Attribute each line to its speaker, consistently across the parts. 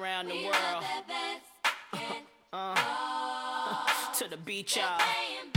Speaker 1: around the world. Uh, to the beach, y'all.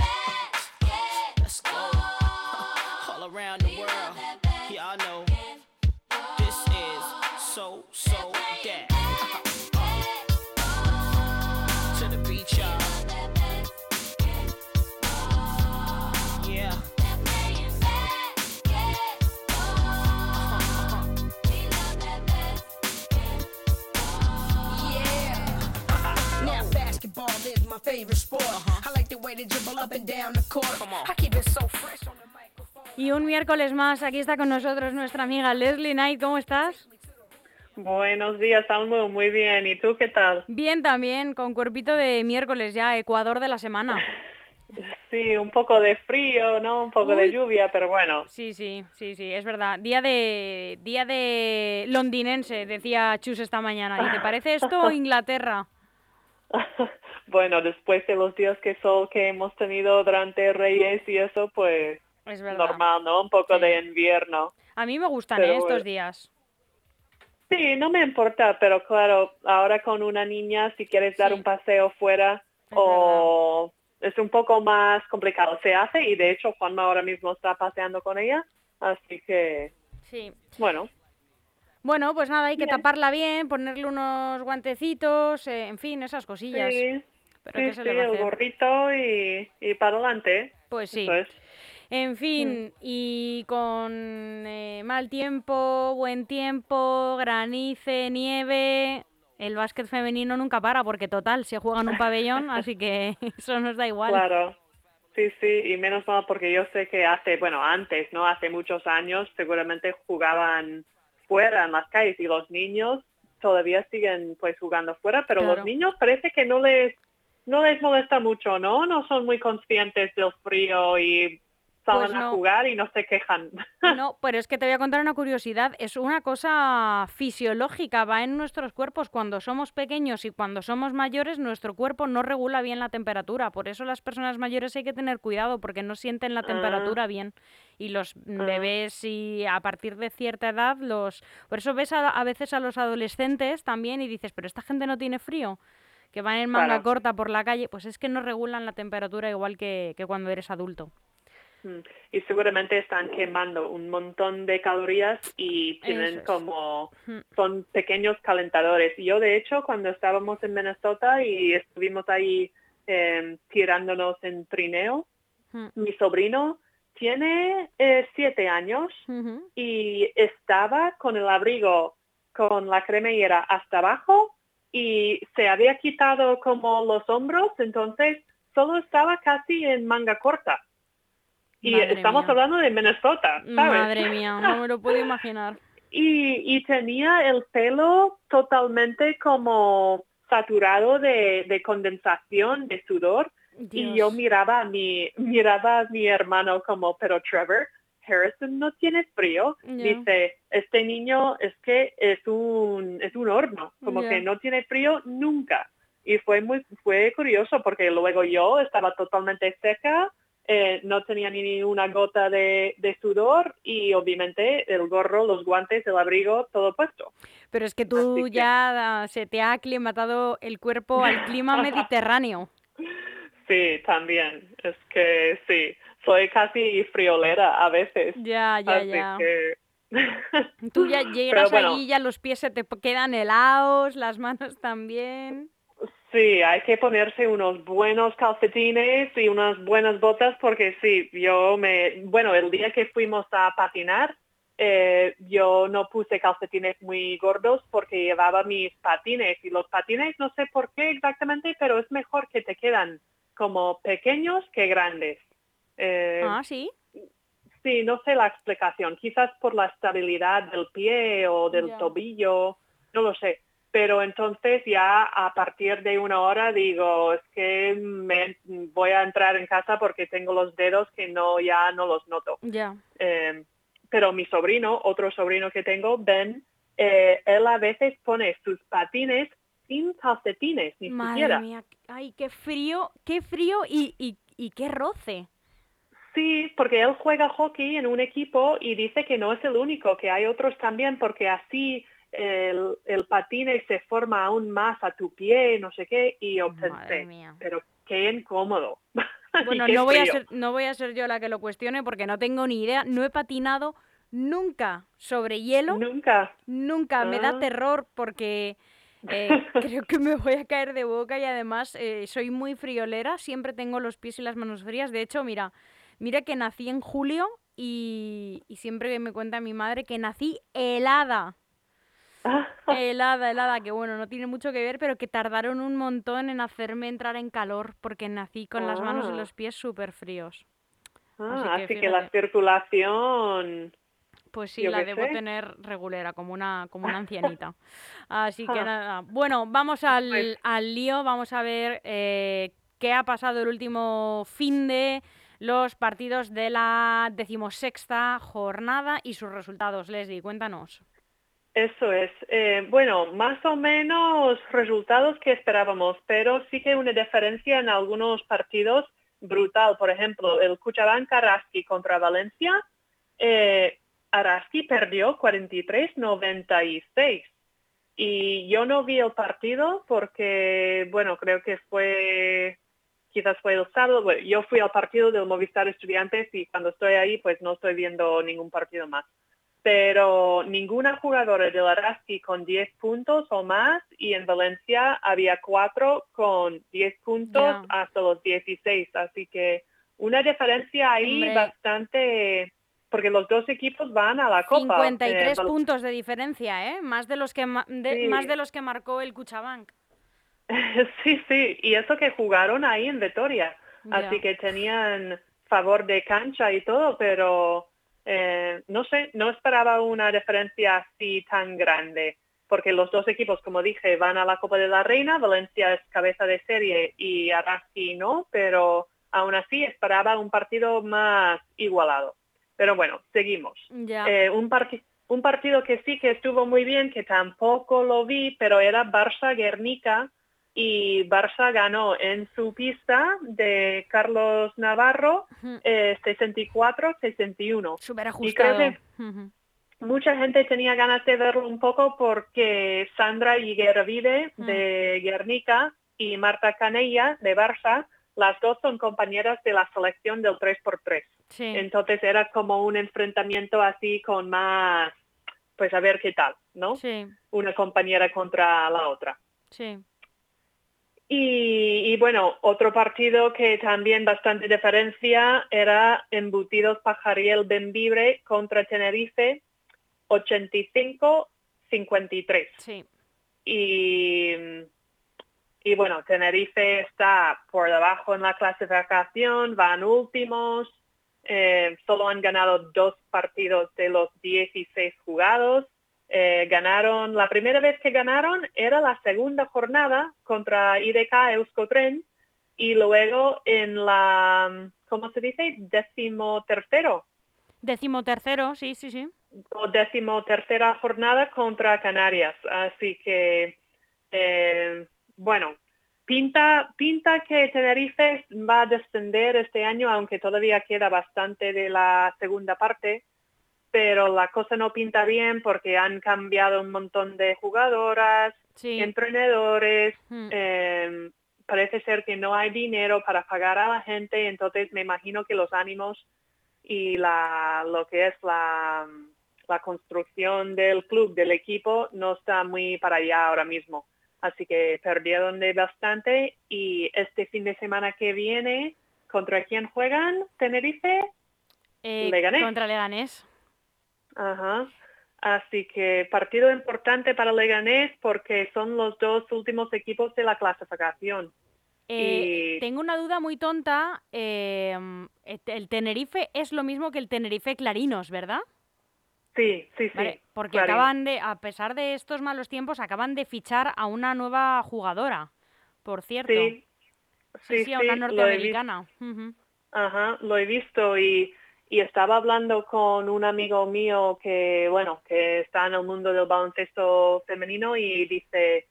Speaker 2: My favorite sport. I like the way they dribble up and down the court. I keep it so fresh on the microphone.
Speaker 3: Y un miércoles más, aquí está con nosotros nuestra amiga Leslie Knight. ¿Cómo estás?
Speaker 4: Buenos días, Almo. Muy bien. ¿Y tú qué tal?
Speaker 3: Bien también, con cuerpito de miércoles ya, Ecuador de la semana.
Speaker 4: Sí, un poco de frío, ¿no? Un poco de lluvia, pero bueno.
Speaker 3: Sí, sí, sí, sí, es verdad. Día de día de londinense, decía Chus esta mañana. ¿Y te parece esto Inglaterra?
Speaker 4: bueno, después de los días que sol que hemos tenido durante Reyes y eso, pues
Speaker 3: Es
Speaker 4: normal, ¿no? Un poco
Speaker 3: Sí.
Speaker 4: de invierno.
Speaker 3: A mí me gustan
Speaker 4: Pero
Speaker 3: ¿eh? estos días.
Speaker 4: Sí, no me importa, pero claro, ahora con una niña, si quieres dar un paseo fuera,
Speaker 3: Es
Speaker 4: o es un poco más complicado. Se hace y de hecho Juanma ahora mismo está paseando con ella, así que,
Speaker 3: Sí.
Speaker 4: bueno,
Speaker 3: Bueno, pues nada, hay que
Speaker 4: Bien.
Speaker 3: taparla bien, ponerle unos guantecitos, eh, en fin, esas cosillas.
Speaker 4: sí,
Speaker 3: Pero
Speaker 4: sí,
Speaker 3: ¿qué se
Speaker 4: sí,
Speaker 3: le va a
Speaker 4: el
Speaker 3: hacer?
Speaker 4: gorrito y, y para adelante.
Speaker 3: Pues sí.
Speaker 4: Es.
Speaker 3: En fin, y con eh, mal tiempo, buen tiempo, granice, nieve, el básquet femenino nunca para, porque total, se juega en un pabellón, así que eso nos da igual.
Speaker 4: Claro. Sí, sí, y menos mal porque yo sé que hace, bueno, antes, ¿no? Hace muchos años seguramente jugaban fuera en las calles y los niños todavía siguen pues jugando fuera, pero
Speaker 3: Claro.
Speaker 4: los niños parece que no les no les molesta mucho, ¿no? No son muy conscientes del frío y salen
Speaker 3: Pues
Speaker 4: a jugar y no se quejan.
Speaker 3: No, pero es que te voy a contar una curiosidad. Es una cosa fisiológica, va en nuestros cuerpos. Cuando somos pequeños y cuando somos mayores, nuestro cuerpo no regula bien la temperatura. Por eso las personas mayores hay que tener cuidado porque no sienten la temperatura bien. Y los bebés y a partir de cierta edad, los... Por eso ves a, a veces a los adolescentes también y dices, pero esta gente no tiene frío. Que van en manga
Speaker 4: Claro.
Speaker 3: corta por la calle, pues es que no regulan la temperatura igual que, que cuando eres adulto.
Speaker 4: Mm, y seguramente están quemando un montón de calorías y tienen
Speaker 3: es.
Speaker 4: como son pequeños calentadores. Yo de hecho cuando estábamos en Minnesota y estuvimos ahí eh, tirándonos en trineo,
Speaker 3: Mm.
Speaker 4: mi sobrino tiene eh, siete años y estaba con el abrigo con la cremallera hasta abajo y se había quitado como los hombros, entonces solo estaba casi en manga corta. Y
Speaker 3: Madre
Speaker 4: estamos
Speaker 3: mía.
Speaker 4: hablando de Minnesota, ¿sabes?
Speaker 3: Madre mía, no me lo puedo imaginar.
Speaker 4: Y, y tenía el pelo totalmente como saturado de, de condensación, de sudor. Y yo miraba a mi, miraba a mi hermano como, pero Trevor, Harrison no tiene frío. Dice, este niño es que es un, es un horno, como que no tiene frío nunca. Y fue muy, fue curioso porque luego yo estaba totalmente seca, eh, no tenía ni una gota de, de sudor y obviamente el gorro, los guantes, el abrigo, todo puesto.
Speaker 3: Pero es que tú
Speaker 4: que-
Speaker 3: ya se te ha aclimatado el cuerpo al clima mediterráneo.
Speaker 4: Sí, también. Es que sí, soy casi friolera a veces.
Speaker 3: Ya, ya,
Speaker 4: Así
Speaker 3: ya.
Speaker 4: que...
Speaker 3: Tú ya llegas
Speaker 4: bueno,
Speaker 3: allí, ya los pies se te quedan helados, las manos también.
Speaker 4: Sí, hay que ponerse unos buenos calcetines y unas buenas botas porque sí, yo me, bueno, el día que fuimos a patinar, eh, yo no puse calcetines muy gordos porque llevaba mis patines y los patines no sé por qué exactamente, pero es mejor que te quedan como pequeños que grandes. Eh,
Speaker 3: Ah, sí.
Speaker 4: Sí, no sé la explicación. Quizás por la estabilidad del pie o del tobillo, no lo sé. Pero entonces ya a partir de una hora digo, es que me voy a entrar en casa porque tengo los dedos que no ya no los noto.
Speaker 3: Ya.
Speaker 4: Eh, pero mi sobrino, otro sobrino que tengo, Ben, eh, él a veces pone sus patines sin calcetines, ni
Speaker 3: Madre
Speaker 4: siquiera.
Speaker 3: mía, ay, qué frío, qué frío y, y, y qué roce.
Speaker 4: Sí, porque él juega hockey en un equipo y dice que no es el único, que hay otros también, porque así el, el patine se forma aún más a tu pie, no sé qué, y yo pensé, pero qué incómodo.
Speaker 3: Bueno,
Speaker 4: qué
Speaker 3: no voy, a
Speaker 4: frío.
Speaker 3: ser, no voy a ser yo la que lo cuestione porque no tengo ni idea. No he patinado nunca sobre hielo.
Speaker 4: Nunca.
Speaker 3: Nunca. Me da
Speaker 4: Ah.
Speaker 3: terror porque eh, creo que me voy a caer de boca y además eh, soy muy friolera. Siempre tengo los pies y las manos frías. De hecho, mira, mira que nací en julio y, y siempre me cuenta mi madre que nací helada. Helada, helada, que bueno, no tiene mucho que ver, pero que tardaron un montón en hacerme entrar en calor porque nací con las manos y
Speaker 4: Ah.
Speaker 3: los pies súper fríos.
Speaker 4: Ah,
Speaker 3: Así que
Speaker 4: así que la circulación...
Speaker 3: Pues sí,
Speaker 4: Yo
Speaker 3: la debo
Speaker 4: sé.
Speaker 3: tener regulera, como una, como una ancianita. Así que
Speaker 4: Ah.
Speaker 3: nada. Bueno, vamos al,
Speaker 4: Pues-
Speaker 3: al lío, vamos a ver eh, qué ha pasado el último fin de los partidos de la decimosexta jornada y sus resultados. Leslie, cuéntanos.
Speaker 4: Eso es. Eh, bueno, más o menos resultados que esperábamos, pero sí que una diferencia en algunos partidos brutal. Por ejemplo, el Cuchabán Araski contra Valencia. Eh, Araski perdió 43-96. Y yo no vi el partido porque, bueno, creo que fue, quizás fue el sábado. Bueno, yo fui al partido del Movistar Estudiantes y cuando estoy ahí, pues no estoy viendo ningún partido más pero ninguna jugadora del Araski con 10 puntos o más y en Valencia había cuatro con 10 puntos hasta los 16, así que una diferencia ahí
Speaker 3: Hombre.
Speaker 4: bastante, porque los dos equipos van a la Copa.
Speaker 3: 53
Speaker 4: eh, Val-
Speaker 3: puntos de diferencia, ¿eh? Más de los que, ma- de-
Speaker 4: Sí.
Speaker 3: más de los que marcó el Cuchabank.
Speaker 4: sí, sí, y eso que jugaron ahí en Vitoria, así que tenían favor de cancha y todo, pero eh, no sé, no esperaba una diferencia así tan grande, porque los dos equipos, como dije, van a la Copa de la Reina, Valencia es cabeza de serie y Araski no, pero aún así esperaba un partido más igualado. Pero bueno, seguimos.
Speaker 3: Ya.
Speaker 4: Eh, un, parti- un partido que sí que estuvo muy bien, que tampoco lo vi, pero era Barça-Guernica y Barça ganó en su pista de Carlos Navarro
Speaker 3: Ujú.
Speaker 4: eh, 64-61.
Speaker 3: Súper
Speaker 4: y creo
Speaker 3: ajustado.
Speaker 4: que-. Mucha gente tenía ganas de verlo un poco porque Sandra Higueravide de Guernica y Marta Canella de Barça, las dos son compañeras de la selección del 3x3.
Speaker 3: Sí.
Speaker 4: Entonces era como un enfrentamiento así con más, pues a ver qué tal, ¿no?
Speaker 3: Sí,
Speaker 4: Una compañera contra la otra.
Speaker 3: sí.
Speaker 4: Y, y bueno, otro partido que también bastante diferencia era Embutidos Pajariel Benvibre contra Tenerife 85-53.
Speaker 3: Sí.
Speaker 4: Y, y bueno, Tenerife está por debajo en la clasificación, van últimos, eh, solo han ganado dos partidos de los 16 jugados. Eh, ganaron, la primera vez que ganaron era la segunda jornada contra IDK Euskotren y luego en la, ¿cómo se dice? Décimo tercero
Speaker 3: Décimo tercero, sí, sí, sí.
Speaker 4: o décimo tercera jornada contra Canarias. Así que, eh, bueno, pinta, pinta que Tenerife va a descender este año, aunque todavía queda bastante de la segunda parte, pero la cosa no pinta bien porque han cambiado un montón de jugadoras,
Speaker 3: Sí.
Speaker 4: entrenadores,
Speaker 3: Mm.
Speaker 4: eh, parece ser que no hay dinero para pagar a la gente, entonces me imagino que los ánimos y la, lo que es la, la construcción del club, del equipo, no está muy para allá ahora mismo. Así que perdieron de bastante y este fin de semana que viene, ¿contra quién juegan? Tenerife.
Speaker 3: Eh. Contra Leganés.
Speaker 4: Ajá. Así que partido importante para Leganés porque son los dos últimos equipos de la clasificación.
Speaker 3: Eh,
Speaker 4: Y-
Speaker 3: Tengo una duda muy tonta. eh, el el Tenerife es lo mismo que el Tenerife Clarinos, ¿verdad?
Speaker 4: Sí, sí, sí.
Speaker 3: Vale, porque
Speaker 4: Clarín.
Speaker 3: acaban de, a pesar de estos malos tiempos, acaban de fichar a una nueva jugadora, por cierto.
Speaker 4: Sí,
Speaker 3: sí,
Speaker 4: sí,
Speaker 3: sí, a una
Speaker 4: sí, lo he
Speaker 3: norteamericana.
Speaker 4: Ajá, lo he visto y, y estaba hablando con un amigo mío que, bueno, que está en el mundo del baloncesto femenino y dice,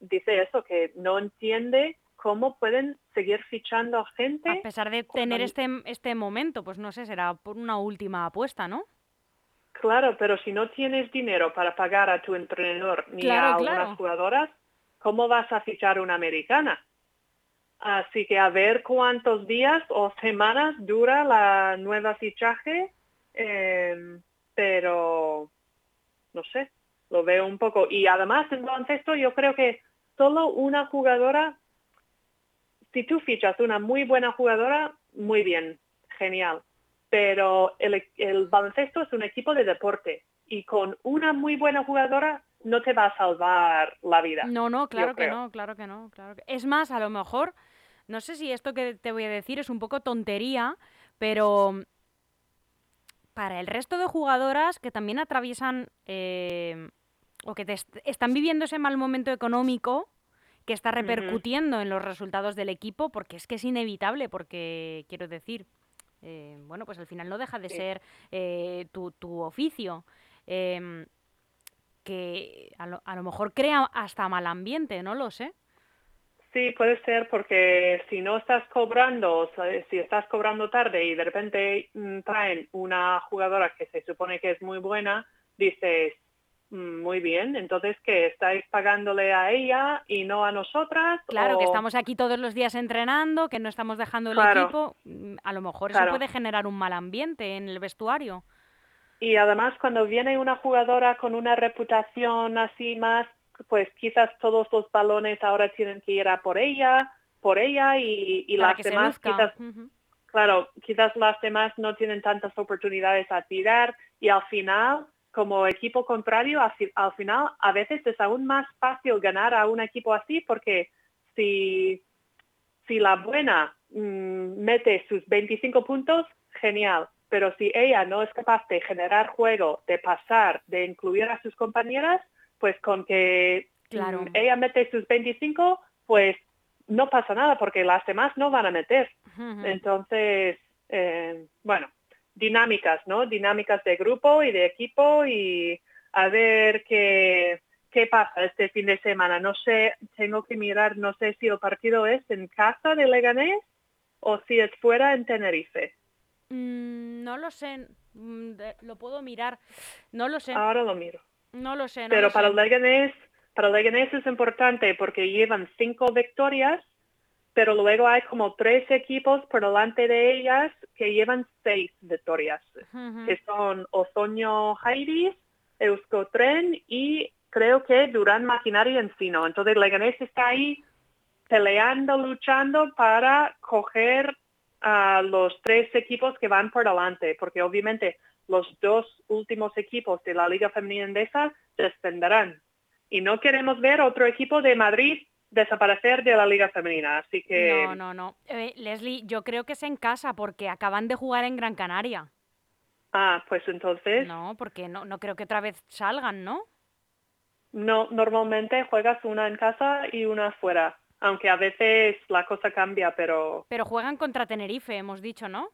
Speaker 4: dice eso, que no entiende cómo pueden seguir fichando a gente.
Speaker 3: A pesar de tener este, este momento, pues no sé, será por una última apuesta, ¿no?
Speaker 4: Claro, pero si no tienes dinero para pagar a tu entrenador ni
Speaker 3: Claro,
Speaker 4: a algunas
Speaker 3: claro.
Speaker 4: jugadoras, ¿cómo vas a fichar una americana? Así que a ver cuántos días o semanas dura la nueva fichaje, eh, pero no sé, lo veo un poco. Y además en baloncesto yo creo que solo una jugadora, si tú fichas una muy buena jugadora, muy bien, genial. Pero el, el baloncesto es un equipo de deporte y con una muy buena jugadora no te va a salvar la vida.
Speaker 3: No, no, claro que
Speaker 4: creo.
Speaker 3: no, claro que no, claro que... Es más, a lo mejor, no sé si esto que te voy a decir es un poco tontería, pero para el resto de jugadoras que también atraviesan eh, o que te est- están viviendo ese mal momento económico que está repercutiendo en los resultados del equipo, porque es que es inevitable, porque quiero decir, eh, bueno, pues al final no deja de
Speaker 4: Sí.
Speaker 3: ser eh, tu, tu oficio. Que a lo, a lo mejor crea hasta mal ambiente, no lo sé.
Speaker 4: Sí, puede ser porque si no estás cobrando, si estás cobrando tarde y de repente mm, traen una jugadora que se supone que es muy buena, dices, "Mm, muy bien, entonces que estáis pagándole a ella y no a nosotras.
Speaker 3: Claro, que estamos aquí todos los días entrenando, que no estamos dejando el
Speaker 4: Claro.
Speaker 3: equipo. mm, A lo mejor
Speaker 4: Claro.
Speaker 3: eso puede generar un mal ambiente en el vestuario.
Speaker 4: Y además cuando viene una jugadora con una reputación así más, pues quizás todos los balones ahora tienen que ir a por ella, por ella y, las demás quizás claro, quizás las demás no tienen tantas oportunidades a tirar y al final, como equipo contrario, al final a veces es aún más fácil ganar a un equipo así porque si, si la buena mm, mete sus 25 puntos, genial. Pero si ella no es capaz de generar juego, de pasar, de incluir a sus compañeras, pues con que mm,
Speaker 3: Claro.
Speaker 4: ella mete sus 25, pues no pasa nada porque las demás no van a meter. Entonces, eh, bueno, dinámicas, ¿no? Dinámicas de grupo y de equipo y a ver qué, qué pasa este fin de semana. No sé, tengo que mirar, no sé si el partido es en casa de Leganés o si es fuera en Tenerife.
Speaker 3: Mm, no lo sé, mm, de- lo puedo mirar. No lo sé,
Speaker 4: Ahora lo miro.
Speaker 3: no lo sé. no
Speaker 4: Pero
Speaker 3: lo
Speaker 4: para
Speaker 3: sé.
Speaker 4: Leganés, para Leganés es importante porque llevan cinco victorias, pero luego hay como tres equipos por delante de ellas que llevan seis victorias. Que son Ozoño Jairis, Euskotren y creo que Durán Maquinaria Encino. Entonces Leganés está ahí peleando, luchando para coger a los tres equipos que van por delante, porque obviamente los dos últimos equipos de la Liga Femenina Endesa descenderán. Y no queremos ver otro equipo de Madrid desaparecer de la Liga Femenina. Así que
Speaker 3: No, no, no. Eh, Leslie, yo creo que es en casa porque acaban de jugar en Gran Canaria.
Speaker 4: ah, pues entonces
Speaker 3: No, porque no, no creo que otra vez salgan, ¿no?
Speaker 4: No, normalmente juegas una en casa y una fuera, aunque a veces la cosa cambia, pero
Speaker 3: Pero juegan contra Tenerife, hemos dicho, ¿no?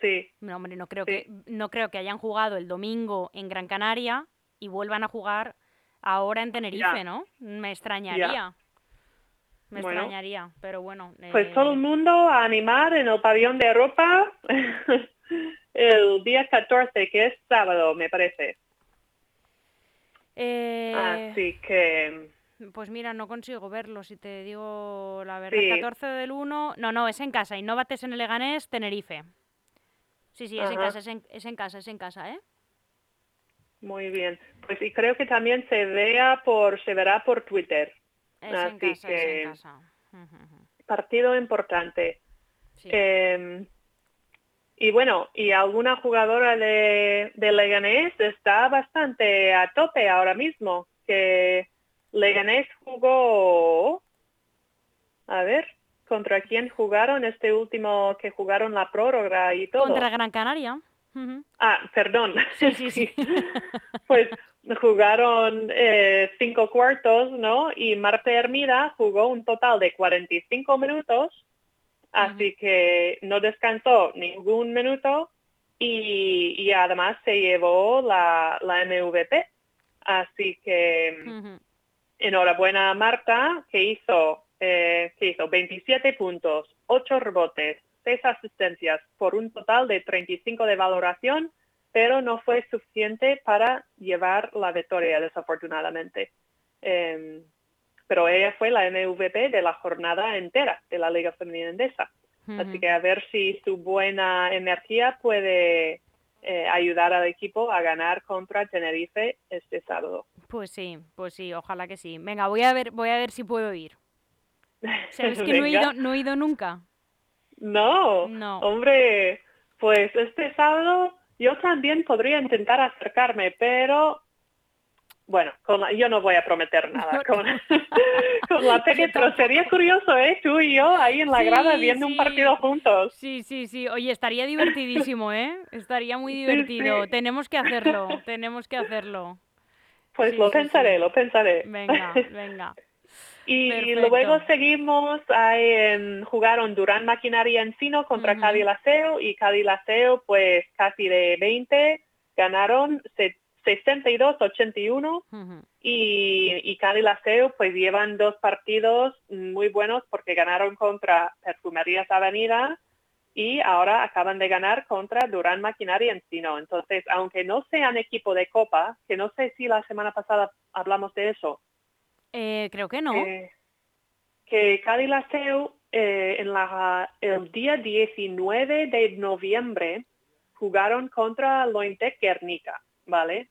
Speaker 4: sí,
Speaker 3: No, hombre, no creo,
Speaker 4: Sí.
Speaker 3: que, no creo que hayan jugado el domingo en Gran Canaria y vuelvan a jugar ahora en Tenerife,
Speaker 4: Ya.
Speaker 3: ¿no? Me extrañaría. Me
Speaker 4: Bueno.
Speaker 3: extrañaría, pero bueno.
Speaker 4: pues todo el
Speaker 3: eh,
Speaker 4: mundo a animar en el pabellón de Europa el día 14, que es sábado, me parece.
Speaker 3: eh,
Speaker 4: Así que
Speaker 3: Pues mira, no consigo verlo, si te digo la verdad.
Speaker 4: Sí.
Speaker 3: 14 del 1. No, no, es en casa. Innovates en el Leganés, Tenerife. Sí, sí, es en casa, es en, es en casa, es en casa, ¿eh?
Speaker 4: muy bien. Pues y creo que también se vea por se verá por Twitter.
Speaker 3: Es en
Speaker 4: Así
Speaker 3: es
Speaker 4: que-
Speaker 3: en casa.
Speaker 4: Partido importante.
Speaker 3: Sí.
Speaker 4: Eh, y bueno, y alguna jugadora de, de Leganés está bastante a tope ahora mismo, que Leganés jugó, a ver, ¿contra quién jugaron este último que jugaron la prórroga y todo?
Speaker 3: Contra Gran Canaria.
Speaker 4: Ah, perdón.
Speaker 3: Sí, sí, sí.
Speaker 4: pues jugaron eh, cinco cuartos, ¿no? Y Marta Hermida jugó un total de 45 minutos, así que no descansó ningún minuto y, y además se llevó la, la MVP. Así que. Enhorabuena a Marta, que hizo, eh, que hizo 27 puntos, 8 rebotes, 6 asistencias por un total de 35 de valoración pero no fue suficiente para llevar la victoria, desafortunadamente. Em, pero ella fue la MVP de la jornada entera de la Liga Femenina Endesa. Así que a ver si su buena energía puede eh, ayudar al equipo a ganar contra Tenerife este sábado.
Speaker 3: Pues sí, pues sí, ojalá que sí. Venga, voy a ver, voy a ver si puedo ir. ¿Sabes que no he, ido, no he ido nunca?
Speaker 4: No,
Speaker 3: No.
Speaker 4: hombre, pues este sábado yo también podría intentar acercarme, pero bueno, con la- yo no voy a prometer nada con, con la Peque, pero sería curioso, ¿eh? Tú y yo ahí en la grada
Speaker 3: Sí,
Speaker 4: viendo un partido juntos.
Speaker 3: Sí, sí, sí. Oye, estaría divertidísimo, ¿eh? Estaría muy divertido.
Speaker 4: sí.
Speaker 3: Tenemos que hacerlo, tenemos que hacerlo.
Speaker 4: Pues
Speaker 3: Sí,
Speaker 4: lo pensaré,
Speaker 3: sí.
Speaker 4: lo pensaré.
Speaker 3: Venga, venga.
Speaker 4: Y
Speaker 3: Perfecto.
Speaker 4: luego seguimos, ahí jugaron Durán Maquinaria Encino contra
Speaker 3: Ujú.
Speaker 4: Cádiz Laseo y Cádiz Laseo pues casi de 20 ganaron se- 62-81
Speaker 3: Ujú.
Speaker 4: y, y Cádiz Laseo pues llevan dos partidos muy buenos porque ganaron contra Perfumerías Avenida y ahora acaban de ganar contra Durán Maquinaria Encino. Entonces, aunque no sean equipo de copa, que no sé si la semana pasada hablamos de eso,
Speaker 3: Eh, creo que no.
Speaker 4: eh, que Cádiz Laseo eh, en la, el día 19 de noviembre jugaron contra Lointec Guernica, ¿vale?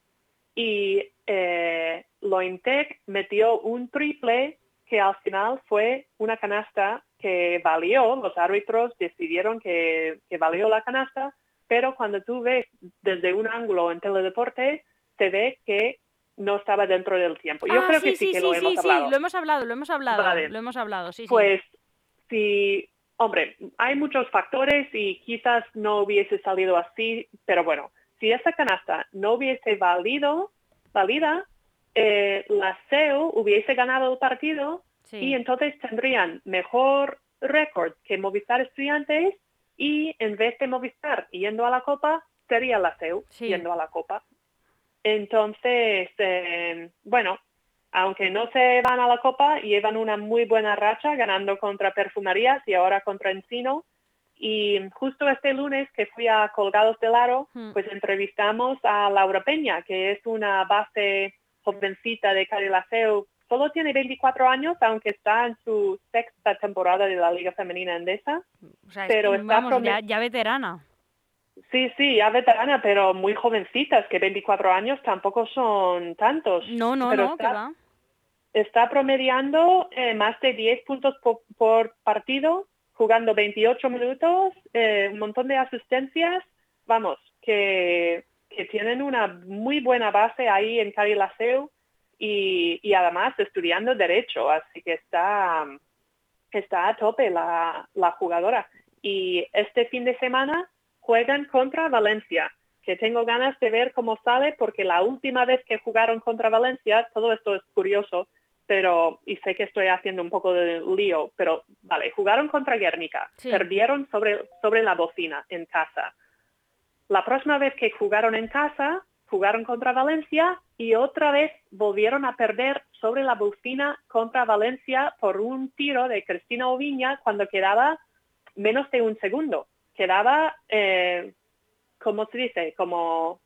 Speaker 4: Y eh, Lointec metió un triple que al final fue una canasta que valió, los árbitros decidieron que, que valió la canasta, pero cuando tú ves desde un ángulo en teledeporte, se ve que no estaba dentro del tiempo. Yo
Speaker 3: Ah,
Speaker 4: creo
Speaker 3: sí,
Speaker 4: que sí,
Speaker 3: sí,
Speaker 4: que lo
Speaker 3: sí,
Speaker 4: hemos
Speaker 3: sí,
Speaker 4: hablado.
Speaker 3: lo hemos hablado, lo hemos hablado,
Speaker 4: Vale.
Speaker 3: lo hemos hablado, sí, sí.
Speaker 4: Pues sí, hombre, hay muchos factores y quizás no hubiese salido así, pero bueno, si esa canasta no hubiese valido, valida, eh, la SEO hubiese ganado el partido
Speaker 3: Sí.
Speaker 4: y entonces tendrían mejor récord que Movistar Estudiantes y en vez de Movistar yendo a la Copa, sería la
Speaker 3: Sí.
Speaker 4: yendo a la Copa. Entonces, eh, bueno, aunque no se van a la Copa, llevan una muy buena racha ganando contra Perfumerías y ahora contra Encino. Y justo este lunes que fui a Colgados del Aro,
Speaker 3: Hmm.
Speaker 4: pues entrevistamos a Laura Peña, que es una base jovencita de Carilaceo. Solo tiene 24 años, aunque está en su sexta temporada de la Liga Femenina Endesa.
Speaker 3: O sea, es
Speaker 4: pero
Speaker 3: que,
Speaker 4: está
Speaker 3: vamos, ya, veterana.
Speaker 4: Sí, sí, ya veterana, pero muy jovencitas, que 24 años tampoco son tantos.
Speaker 3: No, no,
Speaker 4: Pero
Speaker 3: no, que
Speaker 4: está-
Speaker 3: va.
Speaker 4: está promediando eh, más de 10 puntos po- por, partido, jugando 28 minutos, eh, un montón de asistencias. Vamos, que, que tienen una muy buena base ahí en Carilaceu y, y además estudiando Derecho, así que está, está a tope la, la jugadora. Y este fin de semana juegan contra Valencia, que tengo ganas de ver cómo sale, porque la última vez que jugaron contra Valencia, todo esto es curioso, pero, y sé que estoy haciendo un poco de lío, pero vale, jugaron contra Guernica,
Speaker 3: Sí.
Speaker 4: perdieron sobre, sobre la bocina en casa. La próxima vez que jugaron en casa, jugaron contra Valencia y otra vez volvieron a perder sobre la bocina contra Valencia por un tiro de Cristina Oviña cuando quedaba menos de un segundo. Quedaba, eh, ¿cómo se dice? Como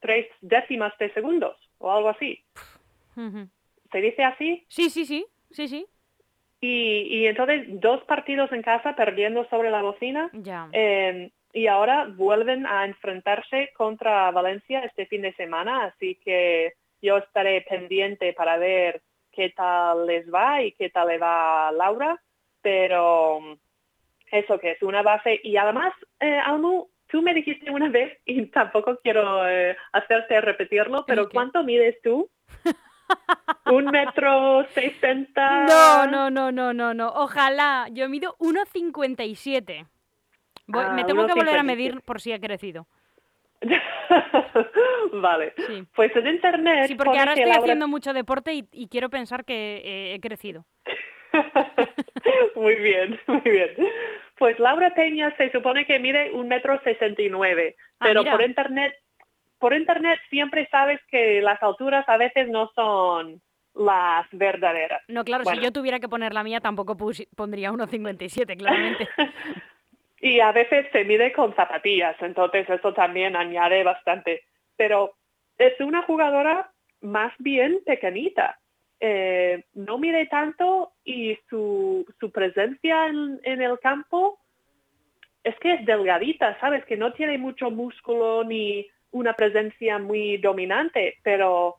Speaker 4: tres décimas de segundos o algo así. ¿Se dice así?
Speaker 3: Sí, sí, sí, sí, sí.
Speaker 4: Y, y entonces dos partidos en casa perdiendo sobre la bocina
Speaker 3: Ya.
Speaker 4: eh, y ahora vuelven a enfrentarse contra Valencia este fin de semana, así que yo estaré pendiente para ver qué tal les va y qué tal le va a Laura, pero eso que es una base y además, eh, Almu, tú me dijiste una vez y tampoco quiero eh, hacerte repetirlo, pero? ¿cuánto mides tú? ¿Un metro sesenta?
Speaker 3: No, no, no, no, no, no. Ojalá. Yo mido 1,57. Voy-
Speaker 4: Ah,
Speaker 3: me tengo que volver a
Speaker 4: 1,57.
Speaker 3: medir por si he crecido.
Speaker 4: vale.
Speaker 3: Sí.
Speaker 4: Pues en internet.
Speaker 3: Sí, porque ahora estoy
Speaker 4: Laura-
Speaker 3: haciendo mucho deporte y, y quiero pensar que eh, he crecido.
Speaker 4: muy bien, muy bien. Pues Laura Peña se supone que mide un metro sesenta y nueve,
Speaker 3: Ah,
Speaker 4: pero
Speaker 3: mira.
Speaker 4: por internet, por internet siempre sabes que las alturas a veces no son las verdaderas.
Speaker 3: No, claro,
Speaker 4: Bueno.
Speaker 3: si yo tuviera que poner la mía tampoco pondría 1,57, claramente.
Speaker 4: Y a veces se mide con zapatillas, entonces eso también añade bastante. Pero es una jugadora más bien pequeñita. Eh, no mide tanto y su, presencia en, en, el campo es que es delgadita, ¿sabes? Que no tiene mucho músculo ni una presencia muy dominante, pero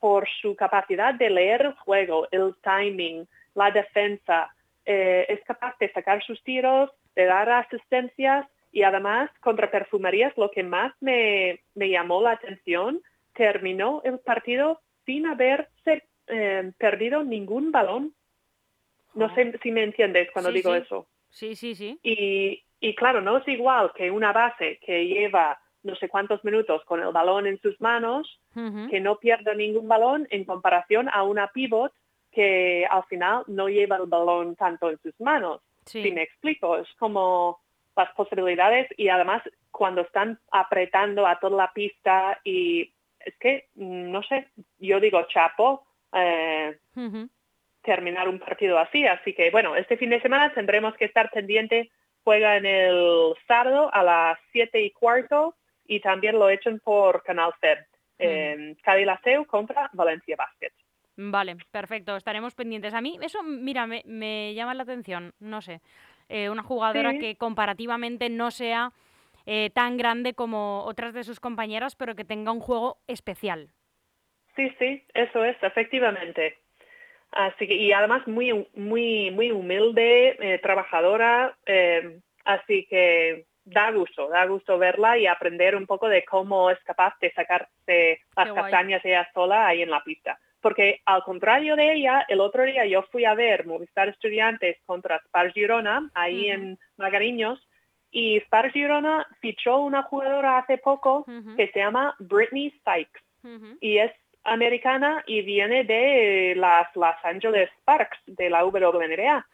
Speaker 4: por su capacidad de leer el juego, el timing, la defensa, eh, es capaz de sacar sus tiros, de dar asistencias y además contra perfumerías lo que más me, me llamó la atención, terminó el partido sin haberse eh, perdido ningún balón. No sé si me entiendes cuando
Speaker 3: Sí,
Speaker 4: digo
Speaker 3: sí.
Speaker 4: eso.
Speaker 3: Sí, sí, sí.
Speaker 4: Y, y claro, no es igual que una base que lleva no sé cuántos minutos con el balón en sus manos, que no pierde ningún balón en comparación a una pivot que al final no lleva el balón tanto en sus manos.
Speaker 3: Sí.
Speaker 4: Si me explico, es como las posibilidades y además cuando están apretando a toda la pista y es que, mm, no sé, yo digo chapo, eh, terminar un partido así. Así que bueno, este fin de semana tendremos que estar pendiente. Juega en el sábado a las 7 y cuarto y también lo echan por Canal FED. Eh, Cádiz Laseu contra Valencia Basket.
Speaker 3: Vale, perfecto, estaremos pendientes. A mí eso, mira, me, me llama la atención, no sé, eh, una jugadora
Speaker 4: Sí.
Speaker 3: que comparativamente no sea eh, tan grande como otras de sus compañeras, pero que tenga un juego especial.
Speaker 4: Sí, sí, eso es, efectivamente. Así que, y además muy, muy, muy humilde, eh, trabajadora, así que da gusto, da gusto verla y aprender un poco de cómo es capaz de sacarse las
Speaker 3: Qué guay.
Speaker 4: castañas ella sola ahí en la pista. Porque al contrario de ella, el otro día yo fui a ver Movistar Estudiantes contra Spar Girona, ahí en Magariños, y Spar Girona fichó una jugadora hace poco que se llama Brittany Sykes y es americana y viene de las Los Angeles Sparks de la WNBA.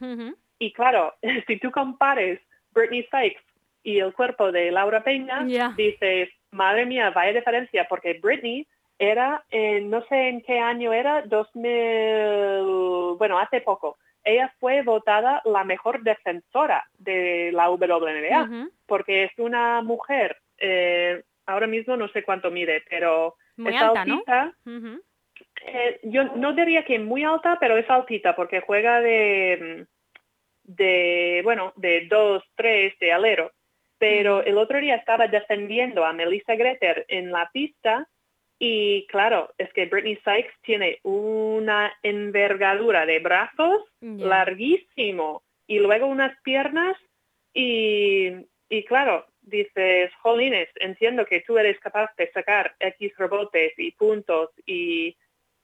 Speaker 4: Y claro, si tú compares Britney Sykes y el cuerpo de Laura Peña, dices, madre mía, vaya diferencia, porque Britney era, en, no sé en qué año era, 2000, bueno, hace poco. Ella fue votada la mejor defensora de la WNBA
Speaker 3: Ujú.
Speaker 4: porque es una mujer, eh, ahora mismo no sé cuánto mide, pero
Speaker 3: Muy
Speaker 4: es
Speaker 3: alta, ¿no?
Speaker 4: altita.
Speaker 3: Ujú.
Speaker 4: Eh, yo no diría que muy alta, pero es altita porque juega de, de bueno, de dos, tres, de alero. Pero el otro día estaba defendiendo a Melissa Greter en la pista y claro, es que Britney Sykes tiene una envergadura de brazos larguísimo y luego unas piernas y, y claro, dices, jolines, entiendo que tú eres capaz de sacar X rebotes y puntos y,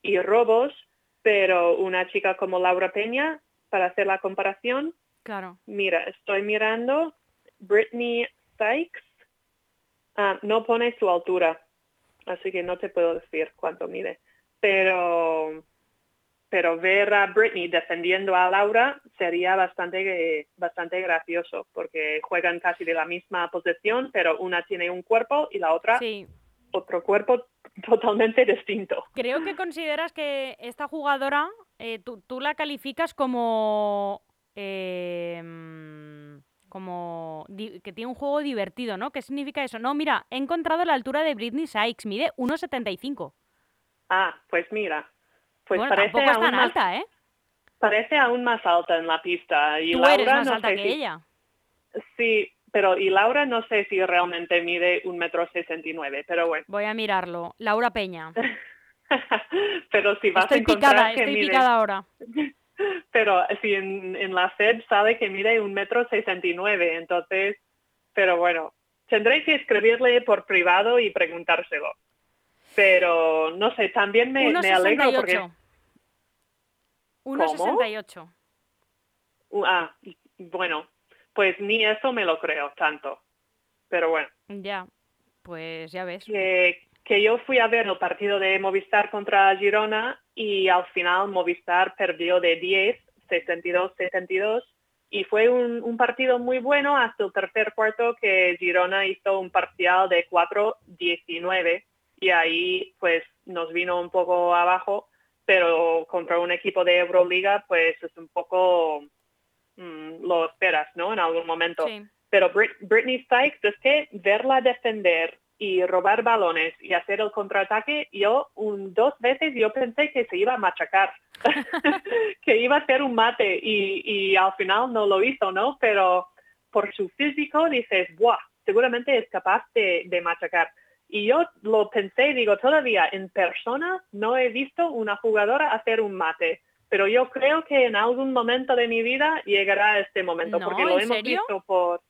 Speaker 4: y robos, pero una chica como Laura Peña, para hacer la comparación,
Speaker 3: Claro.
Speaker 4: mira, estoy mirando, Britney Sykes ah, no pone su altura, así que no te puedo decir cuánto mide, pero pero ver a Britney defendiendo a Laura sería bastante bastante gracioso porque juegan casi de la misma posición, pero una tiene un cuerpo y la otra
Speaker 3: Sí.
Speaker 4: otro cuerpo totalmente distinto.
Speaker 3: Creo que consideras que esta jugadora, eh, tú, tú la calificas como... eh, como que tiene un juego divertido, ¿no? ¿Qué significa eso? No, mira, he encontrado la altura de Britney Sykes, mide 1,75.
Speaker 4: Ah, pues mira, pues
Speaker 3: bueno,
Speaker 4: parece
Speaker 3: tampoco es tan
Speaker 4: más,
Speaker 3: alta, ¿eh?
Speaker 4: parece aún más alta en la pista y
Speaker 3: Tú
Speaker 4: Laura
Speaker 3: eres más
Speaker 4: no
Speaker 3: alta
Speaker 4: sé
Speaker 3: que
Speaker 4: si-
Speaker 3: ella.
Speaker 4: Sí, pero y Laura no sé si realmente mide un metro sesenta y nueve, pero bueno.
Speaker 3: Voy a mirarlo. Laura Peña.
Speaker 4: pero si vas
Speaker 3: Estoy
Speaker 4: a encontrar
Speaker 3: picada,
Speaker 4: que
Speaker 3: estoy
Speaker 4: mide,
Speaker 3: picada ahora.
Speaker 4: Pero si en, en la FED sale que mide un metro sesenta y nueve, entonces, pero bueno, tendré que escribirle por privado y preguntárselo. Pero no sé, también me, me alegro porque
Speaker 3: 1,68. 1,68.
Speaker 4: Uh, Ah, bueno, pues ni eso me lo creo tanto. Pero bueno,
Speaker 3: Ya, pues ya ves.
Speaker 4: que, que yo fui a ver el partido de Movistar contra Girona y al final Movistar perdió de 10, 62-72 y fue un, un partido muy bueno hasta el tercer cuarto que Girona hizo un parcial de 4-19 y ahí pues nos vino un poco abajo, pero contra un equipo de Euroliga pues es un poco mm, lo esperas, ¿no? En algún momento.
Speaker 3: Sí.
Speaker 4: Pero Brit Britney Sykes, es que verla defender y robar balones y hacer el contraataque, yo un, dos veces yo pensé que se iba a machacar, que iba a hacer un mate y, y al final no lo hizo, ¿no? Pero por su físico dices, ¡buah! Seguramente es capaz de, de machacar. Y yo lo pensé, digo, todavía en persona no he visto una jugadora hacer un mate, pero yo creo que en algún momento de mi vida llegará este momento,
Speaker 3: No,
Speaker 4: porque lo
Speaker 3: ¿en
Speaker 4: hemos
Speaker 3: serio?
Speaker 4: visto por...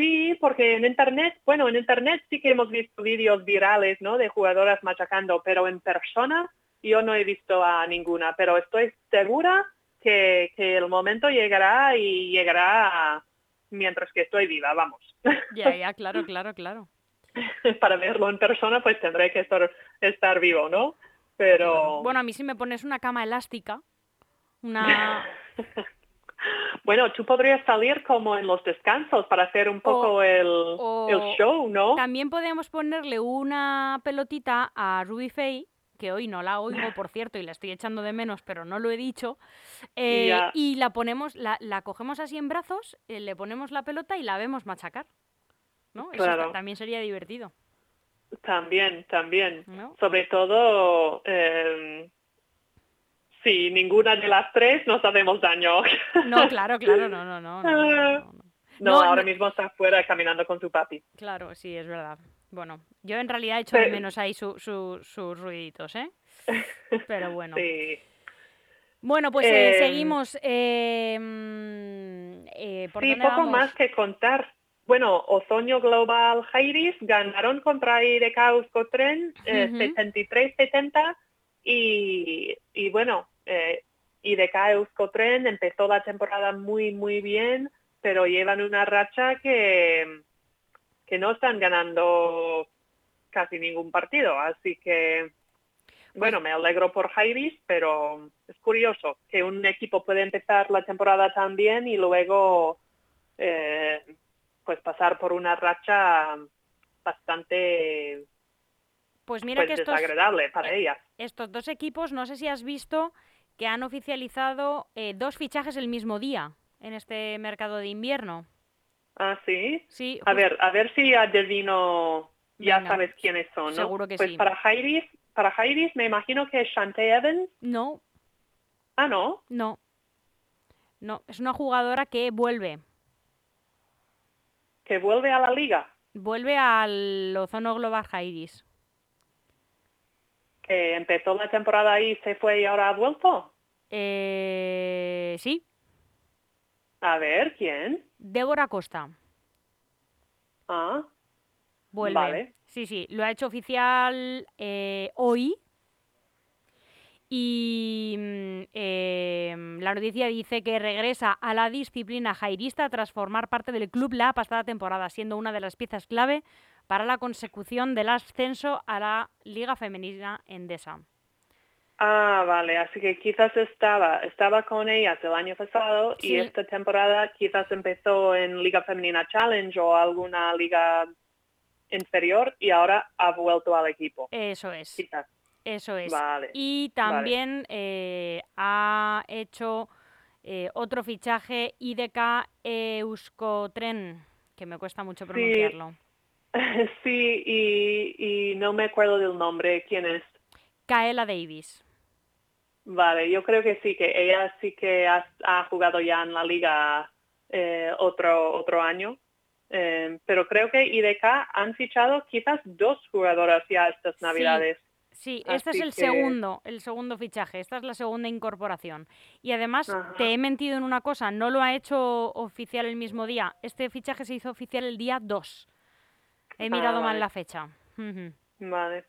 Speaker 4: Sí, porque en internet, bueno, en internet sí que hemos visto vídeos virales, ¿no? De jugadoras machacando, pero en persona yo no he visto a ninguna, pero estoy segura que, que el momento llegará y llegará mientras que estoy viva, vamos.
Speaker 3: Ya, ya, claro, claro, claro.
Speaker 4: Para verlo en persona, pues tendré que estar, estar vivo, ¿no? Pero
Speaker 3: Bueno, a mí si me pones una cama elástica, una...
Speaker 4: bueno, tú podrías salir como en los descansos para hacer un poco
Speaker 3: O-
Speaker 4: el,
Speaker 3: o-
Speaker 4: el show, ¿no?
Speaker 3: También podemos ponerle una pelotita a Ruby Faye, que hoy no la oigo, por cierto, y la estoy echando de menos, pero no lo he dicho. eh. Y la ponemos, la, la cogemos así en brazos, eh, le ponemos la pelota y la vemos machacar. ¿No? Eso
Speaker 4: Claro.
Speaker 3: está- también sería divertido.
Speaker 4: También, también.
Speaker 3: ¿no?
Speaker 4: Sobre todo, eh, si ninguna de las tres nos hacemos daño.
Speaker 3: No, claro, claro, no, no, no. no, No,
Speaker 4: ahora mismo está afuera caminando con su papi.
Speaker 3: Claro, sí, es verdad. Bueno, yo en realidad echo de menos ahí su- su- sus ruiditos, ¿eh? Pero bueno.
Speaker 4: Sí.
Speaker 3: Bueno, pues eh,
Speaker 4: Em,
Speaker 3: seguimos. eh, mm, eh, ¿por
Speaker 4: Sí,
Speaker 3: dónde
Speaker 4: poco
Speaker 3: vamos?
Speaker 4: más que contar. Bueno, Ozoño Global Jairis ganaron contra IDK Euskotren eh,
Speaker 3: Ujú.
Speaker 4: 73-70 y, y bueno, eh, IDK Euskotren empezó la temporada muy, muy bien, pero llevan una racha que, que no están ganando casi ningún partido, así que bueno, me alegro por Jairis, pero es curioso que un equipo puede empezar la temporada tan bien y luego eh, pues pasar por una racha bastante
Speaker 3: Pues mira
Speaker 4: pues,
Speaker 3: que estos,
Speaker 4: desagradable para ellas.
Speaker 3: estos dos equipos, no sé si has visto que han oficializado eh, dos fichajes el mismo día en este mercado de invierno.
Speaker 4: Ah, sí.
Speaker 3: Sí,
Speaker 4: A ver, a ver si adivino, ya
Speaker 3: Venga,
Speaker 4: sabes quiénes son, ¿no?
Speaker 3: seguro que
Speaker 4: pues
Speaker 3: sí.
Speaker 4: para Jairis, para Jairis me imagino que es Shantae Evans.
Speaker 3: no,
Speaker 4: Ah, no.
Speaker 3: no. No, es una jugadora que vuelve.
Speaker 4: Que vuelve a la liga.
Speaker 3: Vuelve al Ozono Global Jairis.
Speaker 4: Que empezó la temporada ahí, se fue y ahora ha vuelto.
Speaker 3: Eh, sí,
Speaker 4: A ver, ¿quién?
Speaker 3: Débora Costa.
Speaker 4: Ah,
Speaker 3: Vuelve.
Speaker 4: Vale.
Speaker 3: Sí, sí, lo ha hecho oficial eh, hoy. Y mm, eh, la noticia dice que regresa a la disciplina jairista tras formar parte del club la pasada temporada, siendo una de las piezas clave para la consecución del ascenso a la Liga Femenina Endesa.
Speaker 4: Ah, vale, así que quizás estaba, estaba con ellas el año pasado
Speaker 3: Sí.
Speaker 4: y esta temporada quizás empezó en Liga Femenina Challenge o alguna liga inferior y ahora ha vuelto al equipo.
Speaker 3: Eso es,
Speaker 4: Quizás.
Speaker 3: eso es.
Speaker 4: Vale.
Speaker 3: Y también eh, ha hecho eh, otro fichaje IDK Euskotren, que me cuesta mucho pronunciarlo.
Speaker 4: Sí, y, y no me acuerdo del nombre, ¿quién es?
Speaker 3: Kaela Davis.
Speaker 4: Vale, yo creo que sí, que ella sí que ha, ha jugado ya en la liga eh, otro, otro año. Eh, pero creo que IDK han fichado quizás dos jugadoras ya estas
Speaker 3: Sí.
Speaker 4: navidades.
Speaker 3: Sí, este es el
Speaker 4: que-
Speaker 3: segundo, el segundo fichaje. Esta es la segunda incorporación. Y además,
Speaker 4: Ajá.
Speaker 3: te he mentido en una cosa, no lo ha hecho oficial el mismo día. Este fichaje se hizo oficial el día 2. He
Speaker 4: Ah,
Speaker 3: mirado mal la fecha.
Speaker 4: Vale.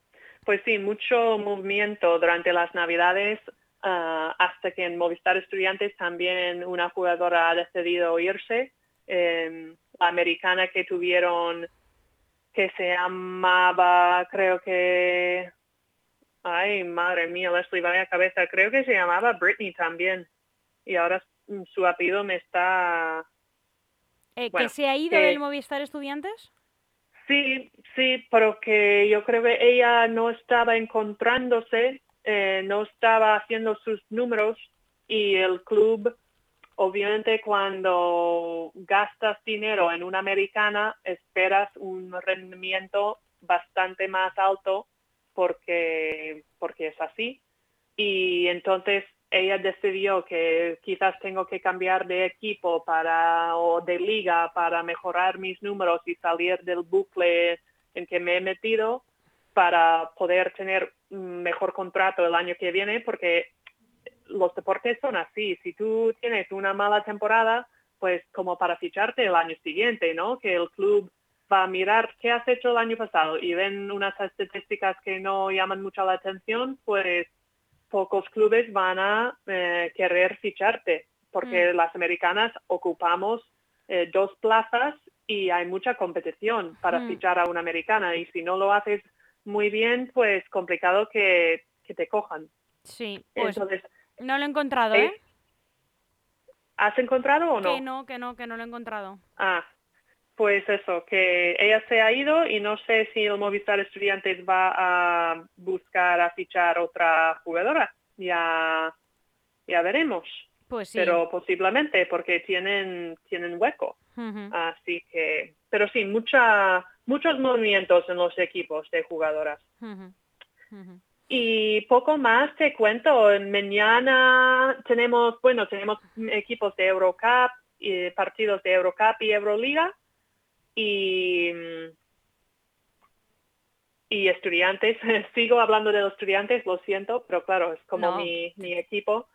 Speaker 4: Pues sí, mucho movimiento durante las Navidades, ah, hasta que en Movistar Estudiantes también una jugadora ha decidido irse. eh, la americana que tuvieron, que se llamaba, creo que... Ay, madre mía, Leslie, vaya cabeza. Creo que se llamaba Britney también. Y ahora su apellido me está...
Speaker 3: Eh,
Speaker 4: Bueno,
Speaker 3: ¿Que se ha ido
Speaker 4: que-
Speaker 3: del Movistar Estudiantes?
Speaker 4: Sí, sí, pero que yo creo que ella no estaba encontrándose, eh, no estaba haciendo sus números y el club obviamente cuando gastas dinero en una americana esperas un rendimiento bastante más alto porque, porque es así. Y entonces ella decidió que quizás tengo que cambiar de equipo para o de liga para mejorar mis números y salir del bucle en que me he metido para poder tener mejor contrato el año que viene porque los deportes son así. Si tú tienes una mala temporada, pues como para ficharte el año siguiente, ¿no? Que el club va a mirar qué has hecho el año pasado y ven unas estadísticas que no llaman mucho la atención, pues pocos clubes van a eh, querer ficharte, porque
Speaker 3: Mm.
Speaker 4: las americanas ocupamos eh, dos plazas y hay mucha competición para
Speaker 3: Mm.
Speaker 4: fichar a una americana y si no lo haces muy bien, pues complicado que, que te cojan.
Speaker 3: Sí, pues
Speaker 4: Entonces,
Speaker 3: no lo he encontrado,
Speaker 4: eh,
Speaker 3: ¿eh?
Speaker 4: ¿has encontrado o no?
Speaker 3: Que no, que no, que no lo he encontrado.
Speaker 4: Ah, pues eso, que ella se ha ido y no sé si el Movistar Estudiantes va a buscar a fichar otra jugadora. Ya, ya veremos.
Speaker 3: Pues sí.
Speaker 4: Pero posiblemente porque tienen, tienen hueco. Así que, pero sí, mucha, muchos movimientos en los equipos de jugadoras. Y poco más te cuento. Mañana tenemos, bueno, tenemos equipos de Eurocup, y partidos de Eurocup y Euroliga. Y, y estudiantes. Sigo hablando de los estudiantes, lo siento, pero claro, es como
Speaker 3: No.
Speaker 4: mi, mi equipo.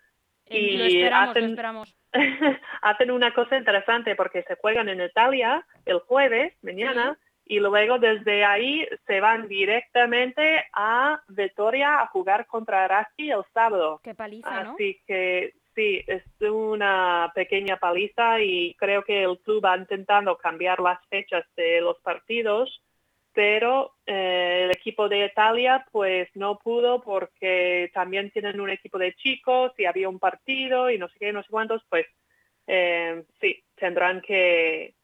Speaker 3: Eh, lo
Speaker 4: Y
Speaker 3: lo
Speaker 4: hacen-
Speaker 3: esperamos.
Speaker 4: hacen una cosa interesante porque se juegan en Italia el jueves, mañana, y luego desde ahí se van directamente a Vitoria a jugar contra Araski el sábado.
Speaker 3: Qué paliza, ¿no?
Speaker 4: Así que sí, es una pequeña paliza y creo que el club va intentando cambiar las fechas de los partidos, pero eh, el equipo de Italia pues no pudo porque también tienen un equipo de chicos y había un partido y no sé qué, no sé cuántos, pues eh, sí, tendrán que,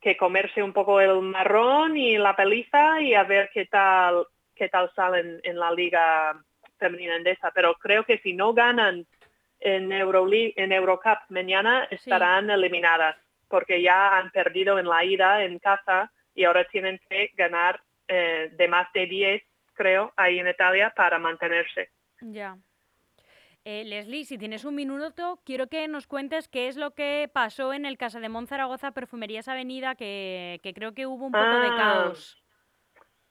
Speaker 4: que comerse un poco el marrón y la paliza y a ver qué tal, qué tal salen en la liga femenina endesa. Pero creo que si no ganan en, Euroli- en Eurocup mañana estarán eliminadas porque ya han perdido en la ida en casa y ahora tienen que ganar eh, de más de 10, creo, ahí en Italia para mantenerse.
Speaker 3: Ya. Eh, Leslie, si tienes un minuto, quiero que nos cuentes qué es lo que pasó en el Casa de Zaragoza Perfumerías Avenida, que, que creo que hubo un poco de
Speaker 4: Ah.
Speaker 3: caos.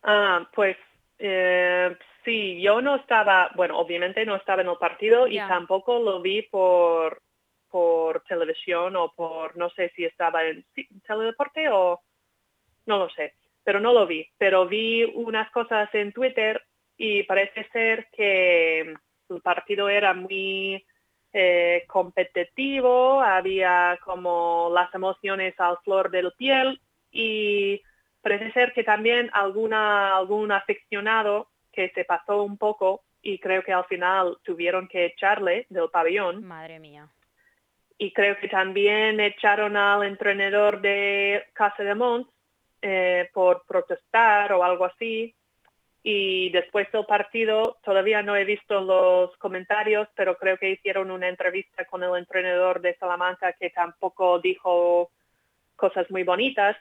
Speaker 4: Ah, pues eh, sí, yo no estaba, bueno, obviamente no estaba en el partido y tampoco lo vi por por televisión o por, no sé si estaba en sí, teledeporte o no lo sé, pero no lo vi. Pero vi unas cosas en Twitter y parece ser que el partido era muy eh, competitivo, había como las emociones al flor del piel y parece ser que también alguna, algún aficionado que se pasó un poco y creo que al final tuvieron que echarle del pabellón
Speaker 3: Madre mía.
Speaker 4: y creo que también echaron al entrenador de Casa de Mont eh, por protestar o algo así. Y después del partido, todavía no he visto los comentarios, pero creo que hicieron una entrevista con el entrenador de Salamanca que tampoco dijo cosas muy bonitas.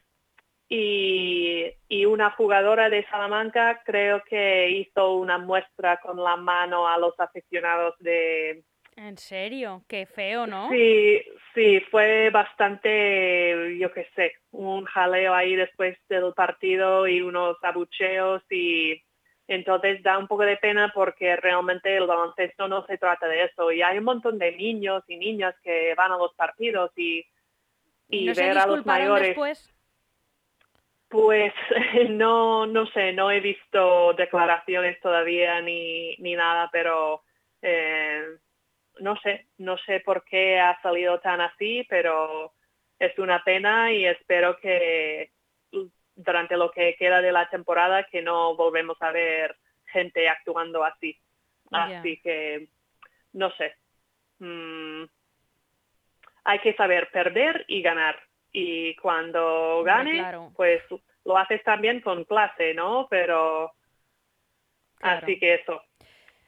Speaker 4: Y, y una jugadora de Salamanca creo que hizo una muestra con la mano a los aficionados de,
Speaker 3: ¿En serio? Qué feo, ¿no?
Speaker 4: Sí, sí, fue bastante, yo qué sé, un jaleo ahí después del partido y unos abucheos y entonces da un poco de pena porque realmente el baloncesto no se trata de eso y hay un montón de niños y niñas que van a los partidos y, y,
Speaker 3: ¿No se
Speaker 4: ver a los mayores.
Speaker 3: después?
Speaker 4: Pues no, no sé, no he visto declaraciones todavía ni, ni nada, pero eh, no sé, no sé por qué ha salido tan así, pero es una pena y espero que durante lo que queda de la temporada que no volvemos a ver gente actuando así. Así que, no sé. Mm, hay que saber perder y ganar. Y cuando ganes,
Speaker 3: claro.
Speaker 4: pues lo haces también con clase, ¿no? Pero
Speaker 3: Claro.
Speaker 4: así que eso.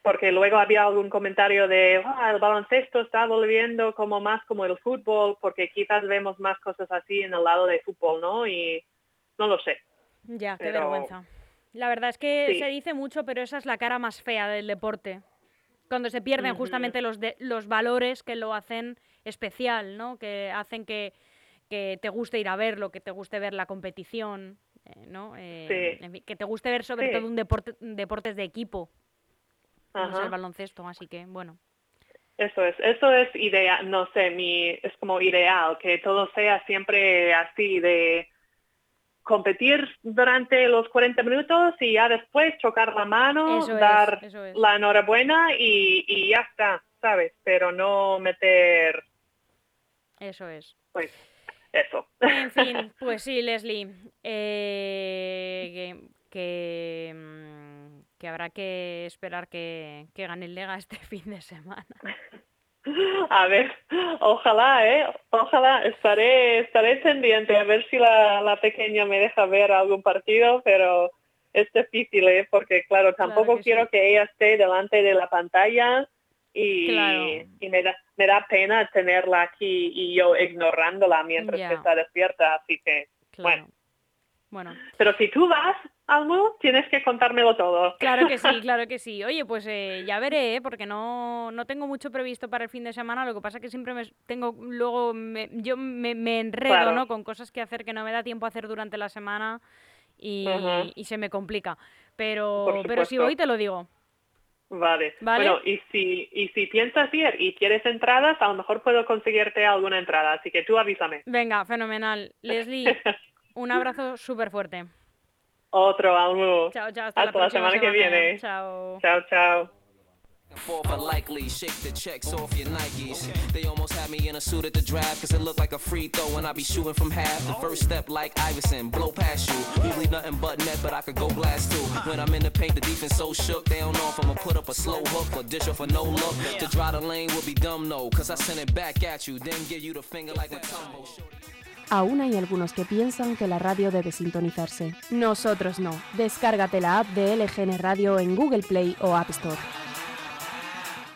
Speaker 4: porque luego había algún comentario de "Ah, el baloncesto está volviendo como más como el fútbol, porque quizás vemos más cosas así en el lado de fútbol, ¿no? Y no lo sé.
Speaker 3: Ya, qué vergüenza. La verdad es que
Speaker 4: Sí.
Speaker 3: se dice mucho, pero esa es la cara más fea del deporte. Cuando se pierden justamente los, de- los valores que lo hacen especial, ¿no? Que hacen que, que te guste ir a verlo, que te guste ver la competición, eh, ¿no? Eh,
Speaker 4: Sí.
Speaker 3: en fin, que te guste ver sobre
Speaker 4: Sí.
Speaker 3: todo un deporte, deportes de equipo, como es
Speaker 4: Ajá.
Speaker 3: el baloncesto, así que bueno.
Speaker 4: Eso es, eso es idea, no sé, mi, es como ideal, que todo sea siempre así de competir durante los 40 minutos y ya después chocar la mano,
Speaker 3: Eso es,
Speaker 4: dar
Speaker 3: es.
Speaker 4: la enhorabuena y, y ya está, ¿sabes? Pero no meter,
Speaker 3: Eso es.
Speaker 4: pues, eso.
Speaker 3: En fin, pues sí, Leslie, eh, que, que, que habrá que esperar que, que gane el Lega este fin de semana.
Speaker 4: A ver, ojalá, ¿eh? Ojalá, estaré, estaré pendiente a ver si la, la pequeña me deja ver algún partido, pero es difícil, ¿eh? Porque, claro, tampoco
Speaker 3: que sí.
Speaker 4: quiero que ella esté delante de la pantalla y,
Speaker 3: Claro.
Speaker 4: y me, da, me da pena tenerla aquí y yo ignorándola mientras que está despierta, así que,
Speaker 3: Claro.
Speaker 4: bueno.
Speaker 3: Bueno,
Speaker 4: Pero si tú vas, Almu, tienes que contármelo todo.
Speaker 3: claro que sí, claro que sí. Oye, pues eh, ya veré, ¿eh? porque no, no tengo mucho previsto para el fin de semana. Lo que pasa que siempre me tengo, luego me- yo me, me enredo,
Speaker 4: Claro.
Speaker 3: ¿no? Con cosas que hacer que no me da tiempo a hacer durante la semana y, se me complica. Pero, pero si voy te lo digo.
Speaker 4: Vale.
Speaker 3: Vale.
Speaker 4: Bueno, y si, y si piensas ir y quieres entradas, a lo mejor puedo conseguirte alguna entrada, así que tú avísame.
Speaker 3: Venga, fenomenal. Leslie, un abrazo súper fuerte.
Speaker 4: Otro, Almu.
Speaker 3: Chao, chao. Hasta,
Speaker 4: Hasta
Speaker 3: la
Speaker 4: la
Speaker 3: próxima
Speaker 4: semana que viene.
Speaker 3: Chao.
Speaker 4: Chao, chao.
Speaker 1: Forth unlikely, shake the checks off your Nikes. They almost had me in a suit at the draft, cause it looked like a free throw and I be shooting from half. The first step, like Iverson, blow past you. Usually nothing but net, but I could go blast too. When I'm in the paint, the defense so shook, they don't know if I'ma put up a slow hook or dish off a no look. To dry the lane would be dumb, no, cause I send it back at you, then give you the finger like a tumble.
Speaker 5: Aún hay algunos que piensan que la radio debe sintonizarse. Nosotros no. Descárgate la app de LGN Radio en Google Play o App Store.